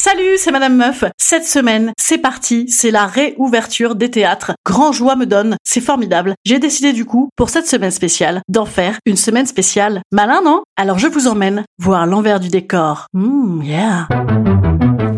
Salut, c'est Madame Meuf. Cette semaine, c'est parti, c'est la réouverture des théâtres. Grand joie me donne, c'est formidable. J'ai décidé du coup, pour cette semaine spéciale, d'en faire une semaine spéciale. Malin, non? Alors je vous emmène voir l'envers du décor. Mmh, yeah.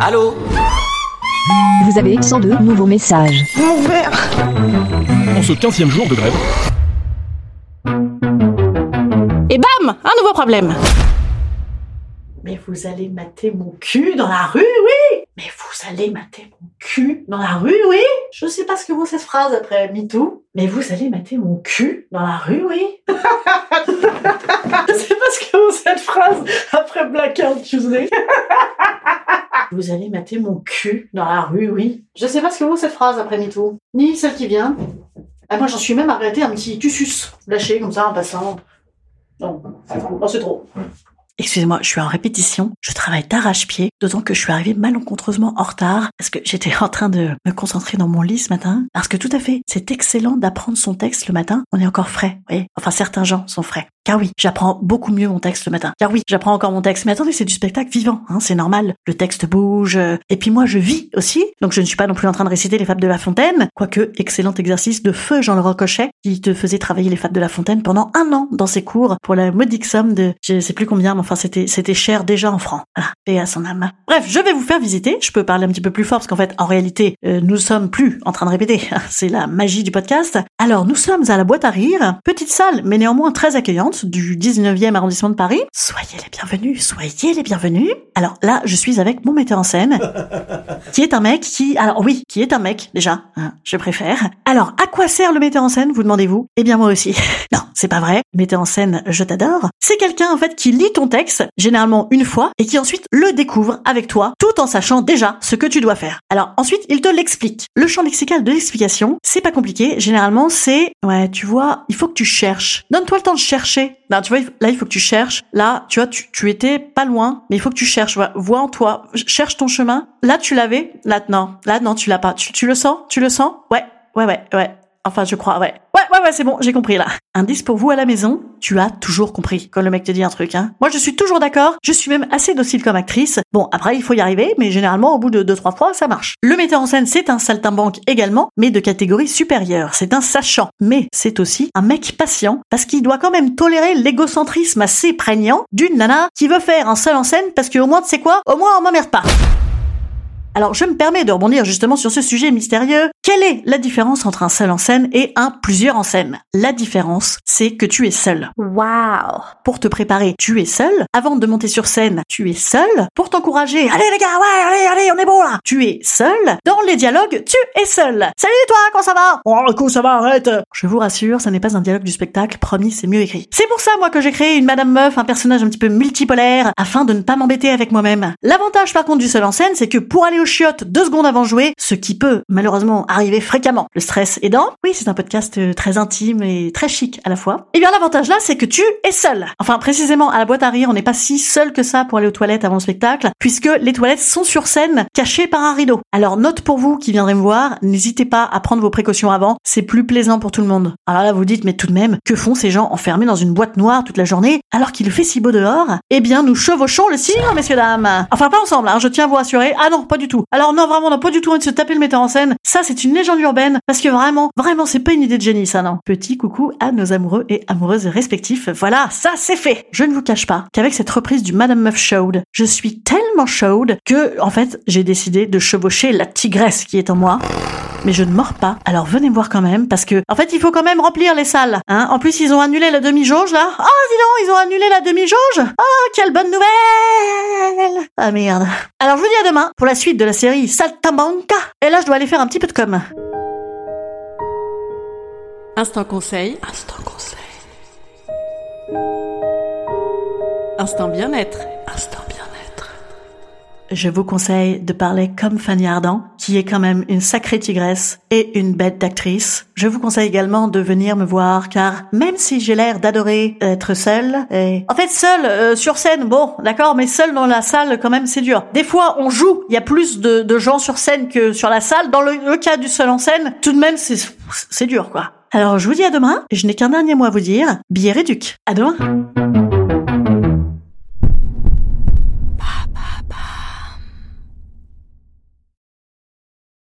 Allô? Vous avez 102 nouveaux messages. En ce 15 jour de grève, Et bam Un nouveau problème Mais vous allez mater mon cul dans la rue, oui Mais vous allez mater mon cul dans la rue, oui Je sais pas ce que vaut cette phrase après MeToo, mais vous allez mater mon cul dans la rue, oui Je sais pas ce que vaut cette phrase après Blackout Tuesday. Vous allez mater mon cul dans la rue, oui. Je sais pas ce que vaut cette phrase après MeToo, ni celle qui vient. Ah, moi, j'en suis même arrêté un petit tu suces lâché comme ça en passant. Non. Non, c'est trop. Excusez-moi, je suis en répétition, je travaille d'arrache-pied, d'autant que je suis arrivée malencontreusement en retard, parce que j'étais en train de me concentrer dans mon lit ce matin, parce que tout à fait, c'est excellent d'apprendre son texte le matin, on est encore frais, vous voyez Enfin, certains gens sont frais. Car oui, j'apprends beaucoup mieux mon texte le matin. Car oui, j'apprends encore mon texte. Mais attendez, c'est du spectacle vivant, hein, c'est normal. Le texte bouge. euh, Et puis moi, je vis aussi. Donc je ne suis pas non plus en train de réciter les fables de La Fontaine. Quoique, excellent exercice de feu Jean le Rocochet, qui te faisait travailler les fables de La Fontaine pendant un an dans ses cours pour la modique somme de, je sais plus combien, mais enfin c'était, c'était cher déjà en francs. Voilà. Paix à son âme. Bref, je vais vous faire visiter. Je peux parler un petit peu plus fort parce qu'en fait, en réalité, euh, nous sommes plus en train de répéter. c'est la magie du podcast. Alors, nous sommes à la boîte à rire. Petite salle, mais néanmoins très accueillante du 19e arrondissement de Paris. Soyez les bienvenus, soyez les bienvenus. Alors là, je suis avec mon metteur en scène, qui est un mec qui, alors oui, qui est un mec déjà, hein, je préfère. Alors, à quoi sert le metteur en scène, vous demandez-vous? Eh bien moi aussi. non, c'est pas vrai. Le metteur en scène, je t'adore. C'est quelqu'un en fait qui lit ton texte, généralement une fois, et qui ensuite le découvre avec toi, tout en sachant déjà ce que tu dois faire. Alors ensuite, il te l'explique. Le champ lexical de l'explication, c'est pas compliqué. Généralement, c'est, ouais, tu vois, il faut que tu cherches. Donne-toi le temps de chercher. Non, tu vois, là, il faut que tu cherches. Là, tu vois, tu, tu étais pas loin, mais il faut que tu cherches. Vois, vois en toi, cherche ton chemin. Là, tu l'avais. Là, non. Là, non, tu l'as pas. Tu, tu le sens? Tu le sens? Ouais, ouais, ouais, ouais. Enfin, je crois, ouais. Ouais, ouais, ouais, c'est bon, j'ai compris là. Indice pour vous à la maison, tu as toujours compris quand le mec te dit un truc, hein. Moi, je suis toujours d'accord, je suis même assez docile comme actrice. Bon, après, il faut y arriver, mais généralement, au bout de deux, trois fois, ça marche. Le metteur en scène, c'est un saltimbanque également, mais de catégorie supérieure. C'est un sachant. Mais c'est aussi un mec patient, parce qu'il doit quand même tolérer l'égocentrisme assez prégnant d'une nana qui veut faire un seul en scène parce qu'au moins, tu sais quoi? Au moins, on m'emmerde pas. Alors je me permets de rebondir justement sur ce sujet mystérieux. Quelle est la différence entre un seul en scène et un plusieurs en scène La différence, c'est que tu es seul. Wow. Pour te préparer, tu es seul. Avant de monter sur scène, tu es seul. Pour t'encourager, allez les gars, ouais, allez, allez, on est bon là. Tu es seul. Dans les dialogues, tu es seul. Salut toi, comment ça va? Oh, écoute, ça va, arrête. Je vous rassure, ça n'est pas un dialogue du spectacle. Promis, c'est mieux écrit. C'est pour ça, moi, que j'ai créé une Madame Meuf, un personnage un petit peu multipolaire, afin de ne pas m'embêter avec moi-même. L'avantage, par contre, du seul en scène, c'est que pour aller au chiottes deux secondes avant de jouer, ce qui peut malheureusement arriver fréquemment, le stress aidant. Oui, c'est un podcast euh, très intime et très chic à la fois. Et bien l'avantage là, c'est que tu es seul. Enfin, précisément à la boîte à rire, on n'est pas si seul que ça pour aller aux toilettes avant le spectacle, puisque les toilettes sont sur scène, cachées par un rideau. Alors note pour vous qui viendrez me voir, n'hésitez pas à prendre vos précautions avant, c'est plus plaisant pour tout le monde. Alors là, vous dites, mais tout de même, que font ces gens enfermés dans une boîte noire toute la journée alors qu'il fait si beau dehors? Eh bien, nous chevauchons le cire, messieurs dames. Enfin, pas ensemble, hein, je tiens à vous rassurer. Ah non, pas du tout tout. Alors non, vraiment, on n'a pas du tout envie de se taper le metteur en scène. Ça, c'est une légende urbaine, parce que vraiment, vraiment, c'est pas une idée de génie, ça, non. Petit coucou à nos amoureux et amoureuses respectifs. Voilà, ça, c'est fait. Je ne vous cache pas qu'avec cette reprise du Madame Meuf chaude, je suis tellement chaude que, en fait, j'ai décidé de chevaucher la tigresse qui est en moi mais je ne mords pas. Alors venez me voir quand même, parce que en fait il faut quand même remplir les salles. Hein en plus ils ont annulé la demi-jauge là. Ah dis donc, ils ont annulé la demi-jauge. Ah quelle bonne nouvelle. Ah merde. Alors je vous dis à demain pour la suite de la série Saltamanca. Et là je dois aller faire un petit peu de com. Instant conseil. Instant conseil. Instant bien-être. Instant bien-être. Je vous conseille de parler comme Fanny Ardant, qui est quand même une sacrée tigresse et une bête d'actrice. Je vous conseille également de venir me voir, car même si j'ai l'air d'adorer être seule, et... en fait seule euh, sur scène, bon, d'accord, mais seule dans la salle, quand même, c'est dur. Des fois, on joue, il y a plus de, de gens sur scène que sur la salle. Dans le, cas du seul en scène, tout de même, c'est c'est dur, quoi. Alors, je vous dis à demain. Je n'ai qu'un dernier mot à vous dire. Billet réduc. À demain.